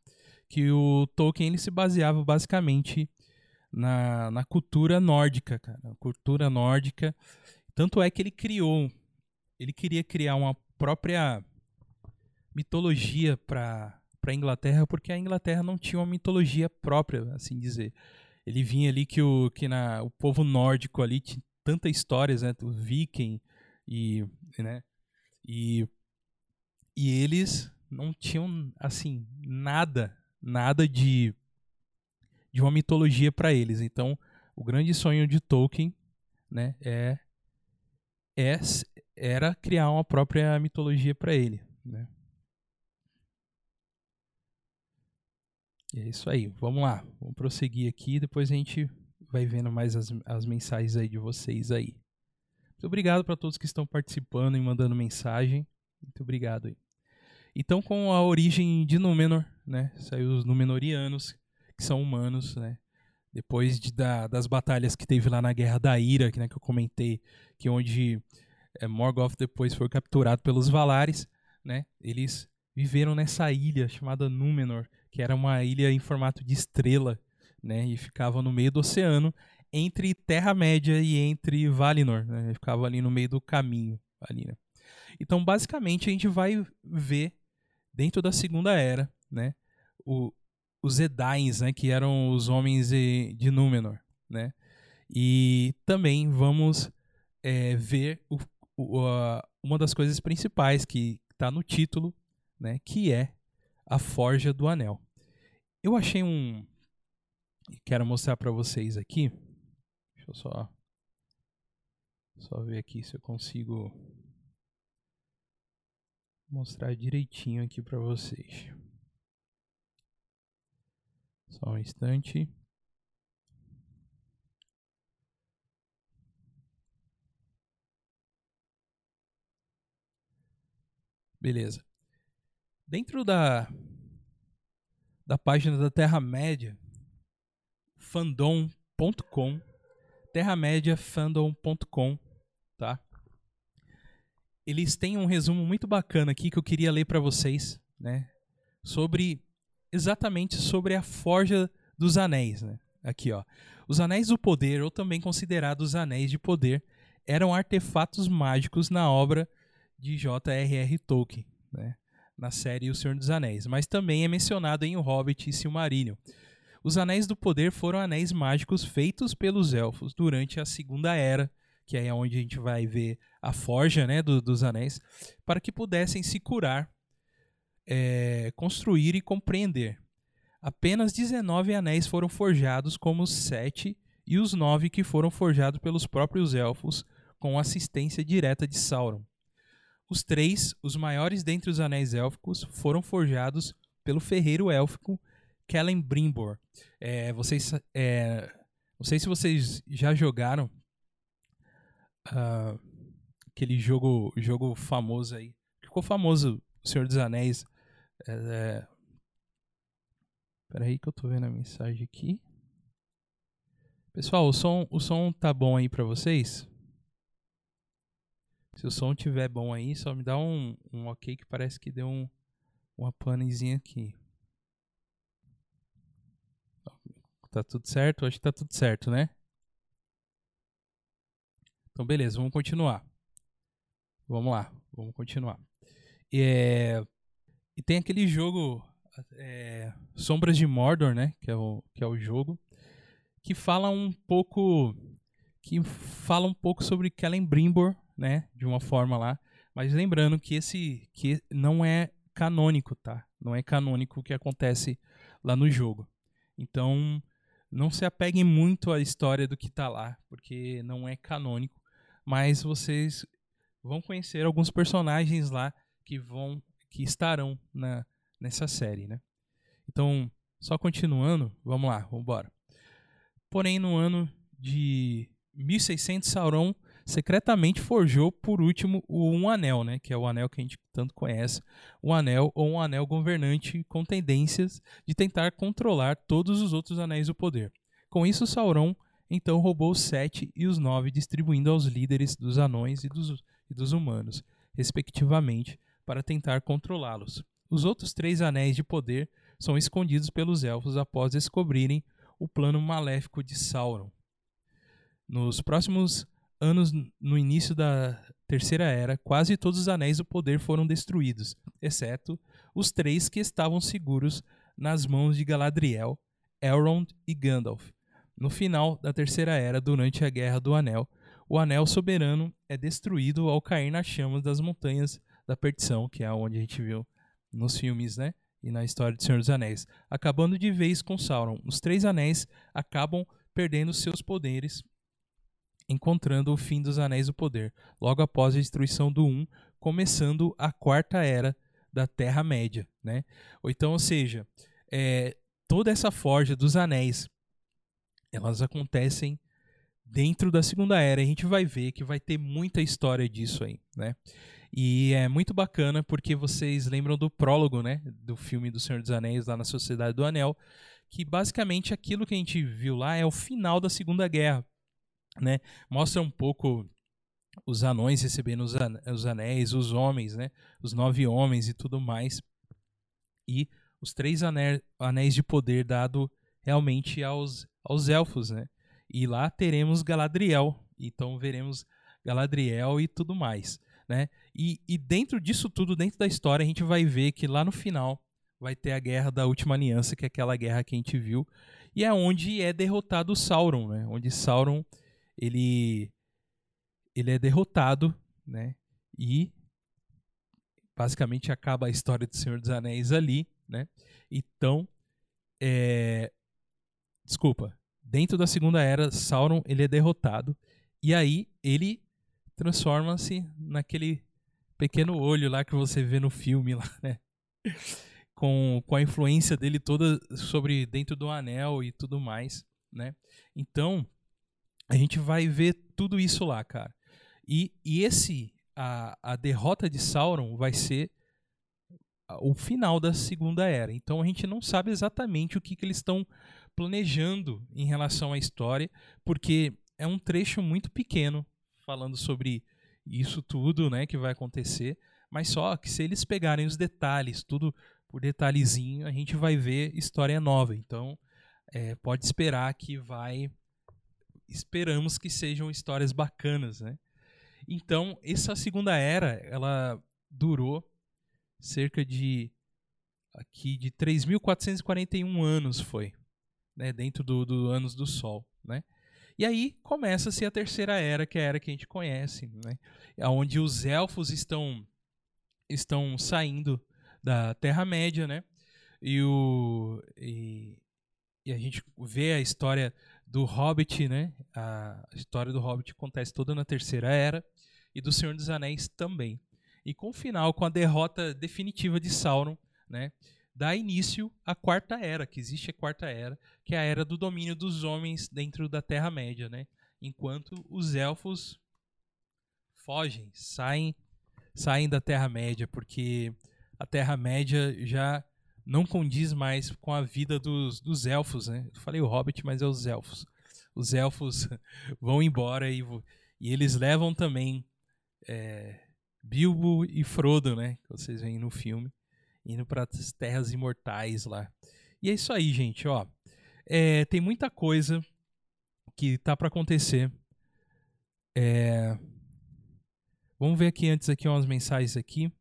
que o Tolkien ele se baseava basicamente na, na cultura nórdica, cara. Cultura nórdica tanto é que ele criou, ele queria criar uma própria mitologia para para Inglaterra, porque a Inglaterra não tinha uma mitologia própria, assim dizer. Ele vinha ali que o que na o povo nórdico ali tinha tantas histórias, né, do viking e, né, e e eles não tinham assim nada, nada de de uma mitologia para eles. Então, o grande sonho de Tolkien, né, é é, era criar uma própria mitologia para ele. Né? É isso aí. Vamos lá. Vamos prosseguir aqui. Depois a gente vai vendo mais as, as mensagens aí de vocês aí. Muito obrigado para todos que estão participando e mandando mensagem. Muito obrigado aí. Então, com a origem de Númenor, né? Saiu os Númenorianos, que são humanos, né? Depois de, da, das batalhas que teve lá na Guerra da Ira, que, né, que eu comentei, que onde é, Morgoth depois foi capturado pelos Valares, né? Eles viveram nessa ilha chamada Númenor, que era uma ilha em formato de estrela, né? E ficava no meio do oceano, entre Terra-média e entre Valinor, né? Ficava ali no meio do caminho, ali, né? Então, basicamente, a gente vai ver dentro da Segunda Era, né? O, os Edains, né? Que eram os homens de, de Númenor, né? E também vamos é, ver o, o, a, uma das coisas principais que está no título, né? Que é a Forja do Anel. Eu achei um... Quero mostrar para vocês aqui. Deixa eu só... Só ver aqui se eu consigo mostrar direitinho aqui para vocês. Só um instante. Beleza. Dentro da da página da Terra-média, fandom.com, terramediafandom.com, tá? Eles têm um resumo muito bacana aqui que eu queria ler para vocês, né? Sobre exatamente sobre a forja dos anéis, né? Aqui, ó. Os anéis do poder, ou também considerados anéis de poder, eram artefatos mágicos na obra de J.R.R. Tolkien, né? Na série O Senhor dos Anéis, mas também é mencionado em O Hobbit e Silmarillion. Os Anéis do Poder foram anéis mágicos feitos pelos elfos durante a Segunda Era, que é onde a gente vai ver a forja né, do, dos anéis, para que pudessem se curar, é, construir e compreender. Apenas 19 anéis foram forjados, como os sete e os nove que foram forjados pelos próprios elfos, com assistência direta de Sauron. Os três, os maiores dentre os anéis élficos, foram forjados pelo ferreiro élfico Celebrimbor. É, vocês, é, não sei se vocês já jogaram uh, aquele jogo, jogo famoso aí. Ficou famoso, O Senhor dos Anéis. É, é... Peraí que eu tô vendo a mensagem aqui. Pessoal, o som, o som tá bom aí para vocês? Se o som tiver bom aí, só me dá um, um ok que parece que deu um, uma panezinha aqui. Tá tudo certo? Acho que tá tudo certo, né? Então, beleza, vamos continuar. Vamos lá, vamos continuar. É, e tem aquele jogo é, Sombras de Mordor, né? Que é, o, que é o jogo. Que fala um pouco. Que fala um pouco sobre Kellen Brimbor, né, de uma forma lá, mas lembrando que esse que não é canônico, tá? Não é canônico o que acontece lá no jogo. Então, não se apeguem muito à história do que tá lá, porque não é canônico, mas vocês vão conhecer alguns personagens lá que vão que estarão na nessa série, né? Então, só continuando, vamos lá, vamos embora. Porém, no ano de 1600, Sauron secretamente forjou por último o Um Anel, né, que é o anel que a gente tanto conhece, um anel ou um anel governante com tendências de tentar controlar todos os outros anéis do poder. Com isso, Sauron então roubou os sete e os nove, distribuindo aos líderes dos anões e dos, e dos humanos, respectivamente, para tentar controlá-los. Os outros três anéis de poder são escondidos pelos elfos após descobrirem o plano maléfico de Sauron. Nos próximos anos no início da Terceira Era, quase todos os anéis do poder foram destruídos, exceto os três que estavam seguros nas mãos de Galadriel, Elrond e Gandalf. No final da Terceira Era, durante a Guerra do Anel, o Anel Soberano é destruído ao cair nas chamas das Montanhas da Perdição, que é onde a gente viu nos filmes, né? E na história de Senhor dos Anéis, acabando de vez com Sauron. Os três anéis acabam perdendo seus poderes encontrando o fim dos Anéis do Poder, logo após a destruição do Um, começando a quarta era da Terra-média. Né? Ou então, ou seja, é, toda essa forja dos anéis, elas acontecem dentro da Segunda Era. A gente vai ver que vai ter muita história disso aí. Né? E é muito bacana porque vocês lembram do prólogo né, do filme do Senhor dos Anéis, lá na Sociedade do Anel, que basicamente aquilo que a gente viu lá é o final da Segunda Guerra né? Mostra um pouco os anões recebendo os anéis, os homens, né? Os nove homens e tudo mais. E os três anéis de poder dado realmente aos, aos elfos, né? E lá teremos Galadriel, então veremos Galadriel e tudo mais, né? E, e dentro disso tudo, dentro da história, a gente vai ver que lá no final vai ter a guerra da última aliança, que é aquela guerra que a gente viu, e é onde é derrotado Sauron, né? Onde Sauron ele ele é derrotado, né? E basicamente acaba a história do Senhor dos Anéis ali, né? Então, é... desculpa, dentro da Segunda Era, Sauron ele é derrotado e aí ele transforma-se naquele pequeno olho lá que você vê no filme lá, né? Com, com a influência dele toda sobre dentro do anel e tudo mais, né? Então, a gente vai ver tudo isso lá, cara. E, e esse a, a derrota de Sauron vai ser o final da Segunda Era. Então a gente não sabe exatamente o que, que eles estão planejando em relação à história, porque é um trecho muito pequeno falando sobre isso tudo, né, que vai acontecer, mas só que se eles pegarem os detalhes, tudo por detalhezinho, a gente vai ver história nova. Então, é, pode esperar que vai esperamos que sejam histórias bacanas, né? Então, essa segunda era, ela durou cerca de aqui de 3.441 anos foi, né, dentro do, do anos do Sol, né? E aí começa-se a terceira era, que é a era que a gente conhece, né? Onde os elfos estão estão saindo da Terra Média, né? E o e, e a gente vê a história do Hobbit, né? A história do Hobbit acontece toda na Terceira Era e do Senhor dos Anéis também. E com o final, com a derrota definitiva de Sauron, né? Dá início à Quarta Era, que existe a Quarta Era, que é a era do domínio dos homens dentro da Terra Média, né? Enquanto os elfos fogem, saem, saem da Terra Média, porque a Terra Média já não condiz mais com a vida dos, dos elfos, né? Eu falei o Hobbit, mas é os elfos. Os elfos vão embora e, e eles levam também é, Bilbo e Frodo, né? Que vocês veem no filme, indo para as terras imortais lá. E é isso aí, gente, ó. É, tem muita coisa que tá para acontecer. É... Vamos ver aqui antes aqui umas mensagens aqui.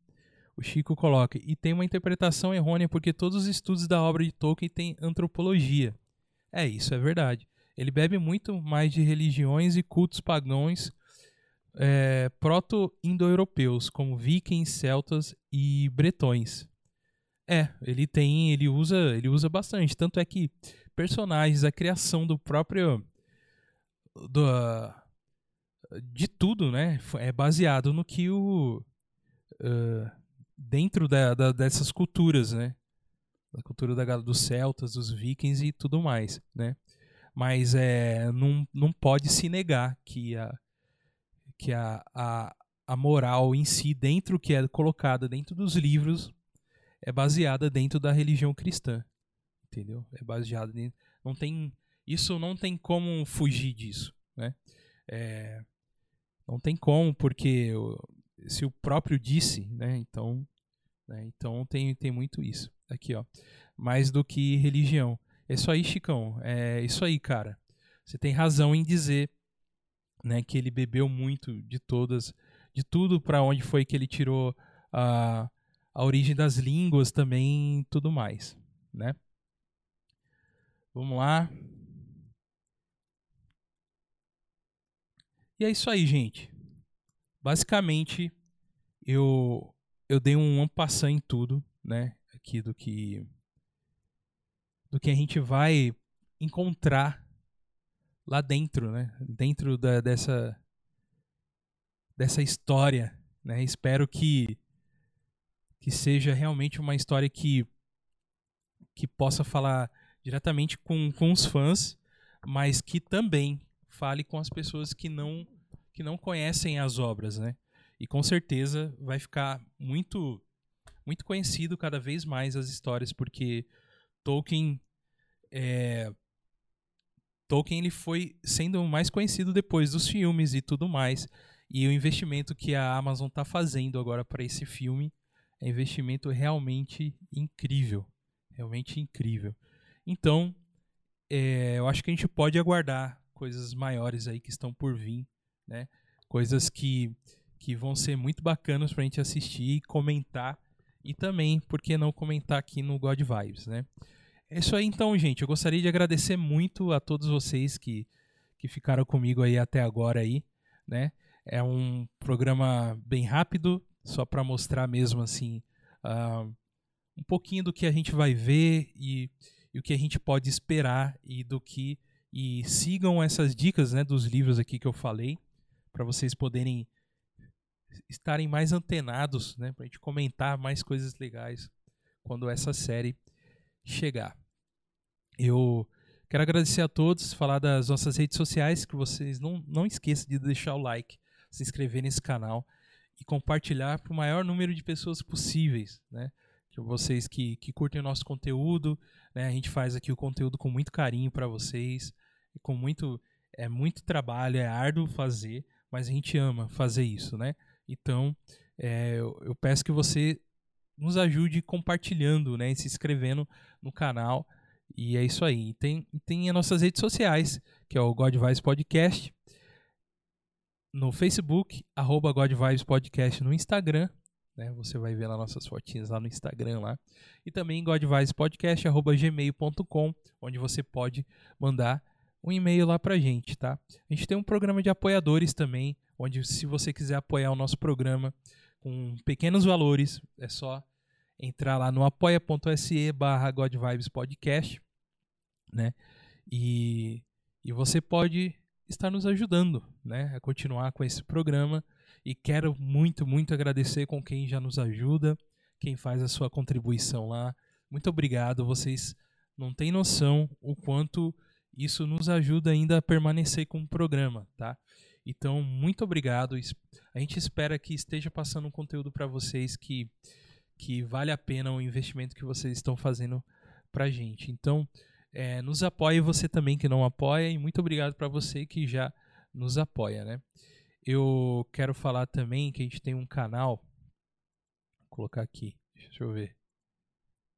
O Chico coloca, e tem uma interpretação errônea porque todos os estudos da obra de Tolkien têm antropologia. É, isso é verdade. Ele bebe muito mais de religiões e cultos pagãos é, proto-indo-europeus, como vikings, celtas e bretões. É, ele tem, ele usa, ele usa bastante. Tanto é que personagens, a criação do próprio do, de tudo, né, é baseado no que o uh, dentro da, da, dessas culturas, né? Da cultura da, dos celtas, dos vikings e tudo mais, né? Mas é, não, não pode se negar que a, que a, a, a moral em si, dentro que é colocada dentro dos livros, é baseada dentro da religião cristã, entendeu? É baseada dentro, não tem isso não tem como fugir disso, né? É, não tem como porque se o próprio disse, né? Então, né? então tem, tem muito isso aqui, ó. Mais do que religião. É isso aí, Chicão. É isso aí, cara. Você tem razão em dizer, né, que ele bebeu muito de todas, de tudo para onde foi que ele tirou a, a origem das línguas também, tudo mais, né? Vamos lá. E é isso aí, gente. Basicamente, eu eu dei um ampassão em tudo, né? Aqui do que do que a gente vai encontrar lá dentro, né? Dentro da, dessa dessa história, né? Espero que que seja realmente uma história que que possa falar diretamente com, com os fãs, mas que também fale com as pessoas que não que não conhecem as obras, né? E com certeza vai ficar muito muito conhecido cada vez mais as histórias, porque Tolkien é, Tolkien ele foi sendo mais conhecido depois dos filmes e tudo mais. E o investimento que a Amazon está fazendo agora para esse filme é investimento realmente incrível. realmente incrível. Então, é, eu acho que a gente pode aguardar coisas maiores aí que estão por vir, né? Coisas que, que vão ser muito bacanas para a gente assistir e comentar. E também, por que não comentar aqui no God Vibes, né? É isso aí então, gente. Eu gostaria de agradecer muito a todos vocês que, que ficaram comigo aí até agora aí, né? É um programa bem rápido, só para mostrar mesmo assim uh, um pouquinho do que a gente vai ver e, e, o que a gente pode esperar e do que e sigam essas dicas né, dos livros aqui que eu falei para vocês poderem estarem mais antenados, né, para a gente comentar mais coisas legais quando essa série chegar. Eu quero agradecer a todos, falar das nossas redes sociais, que vocês não, não esqueçam de deixar o like, se inscrever nesse canal e compartilhar para o maior número de pessoas possíveis, né? Que vocês que, que curtem o nosso conteúdo, né? A gente faz aqui o conteúdo com muito carinho para vocês e com muito é muito trabalho, é árduo fazer, mas a gente ama fazer isso, né? Então, é, eu, eu, peço que você nos ajude compartilhando, né? E se inscrevendo no canal. E é isso aí. E tem, tem as nossas redes sociais, que é o God Podcast no Facebook, arroba God Podcast no Instagram. Né? Você vai ver lá nossas fotinhas lá no Instagram lá. E também God Vibes Podcast, arroba gmail.com, onde você pode mandar um e-mail lá pra gente, tá? A gente tem um programa de apoiadores também, onde se você quiser apoiar o nosso programa com pequenos valores, é só entrar lá no apoia.se barra Podcast, né? E, e você pode estar nos ajudando né, a continuar com esse programa. E quero muito, muito agradecer com quem já nos ajuda, quem faz a sua contribuição lá. Muito obrigado. Vocês não têm noção o quanto isso nos ajuda ainda a permanecer com o programa, tá? Então, muito obrigado. A gente espera que esteja passando um conteúdo para vocês que, que vale a pena o investimento que vocês estão fazendo para gente. Então, é, nos apoie você também que não apoia e muito obrigado para você que já nos apoia, né? Eu quero falar também que a gente tem um canal, vou colocar aqui, deixa eu ver,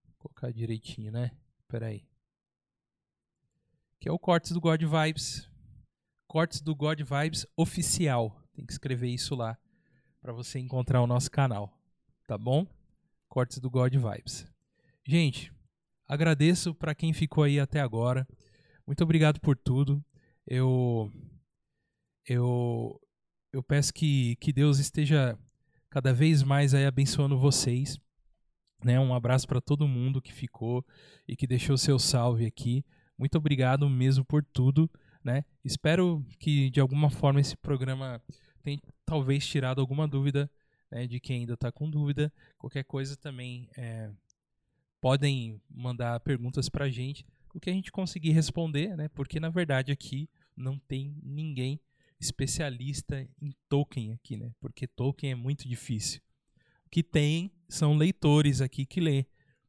vou colocar direitinho, né? Espera aí. Que é o Cortes do God Vibes. Cortes do God Vibes oficial. Tem que escrever isso lá para você encontrar o nosso canal, tá bom? Cortes do God Vibes. Gente, Agradeço para quem ficou aí até agora. Muito obrigado por tudo. Eu eu eu peço que, que Deus esteja cada vez mais aí abençoando vocês. Né? Um abraço para todo mundo que ficou e que deixou seu salve aqui. Muito obrigado mesmo por tudo. Né? Espero que de alguma forma esse programa tenha talvez tirado alguma dúvida né, de quem ainda está com dúvida. Qualquer coisa também é, podem mandar perguntas para a gente, o que a gente conseguir responder, né? Porque na verdade aqui não tem ninguém especialista em Tolkien aqui, né? Porque Tolkien é muito difícil. O que tem são leitores aqui que lê,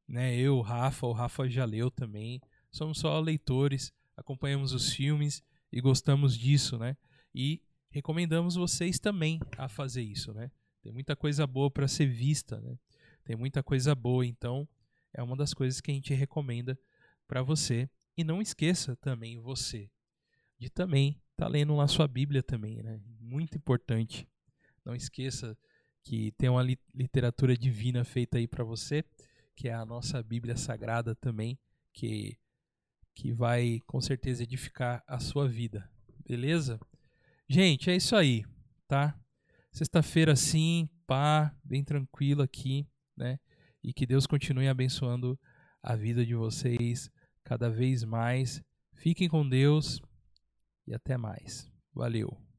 né? Eu, o Rafa, o Rafa já leu também. Somos só leitores, acompanhamos os filmes e gostamos disso, né? E recomendamos vocês também a fazer isso, né? Tem muita coisa boa para ser vista, né? Tem muita coisa boa, então é uma das coisas que a gente recomenda para você. E não esqueça também você de também estar tá lendo lá sua Bíblia também, né? Muito importante. Não esqueça que tem uma literatura divina feita aí para você, que é a nossa Bíblia Sagrada também, que que vai com certeza edificar a sua vida. Beleza? Gente, é isso aí, tá? Sexta-feira sim, pá, bem tranquilo aqui, né? e que Deus continue abençoando a vida de vocês cada vez mais. Fiquem com Deus e até mais. Valeu.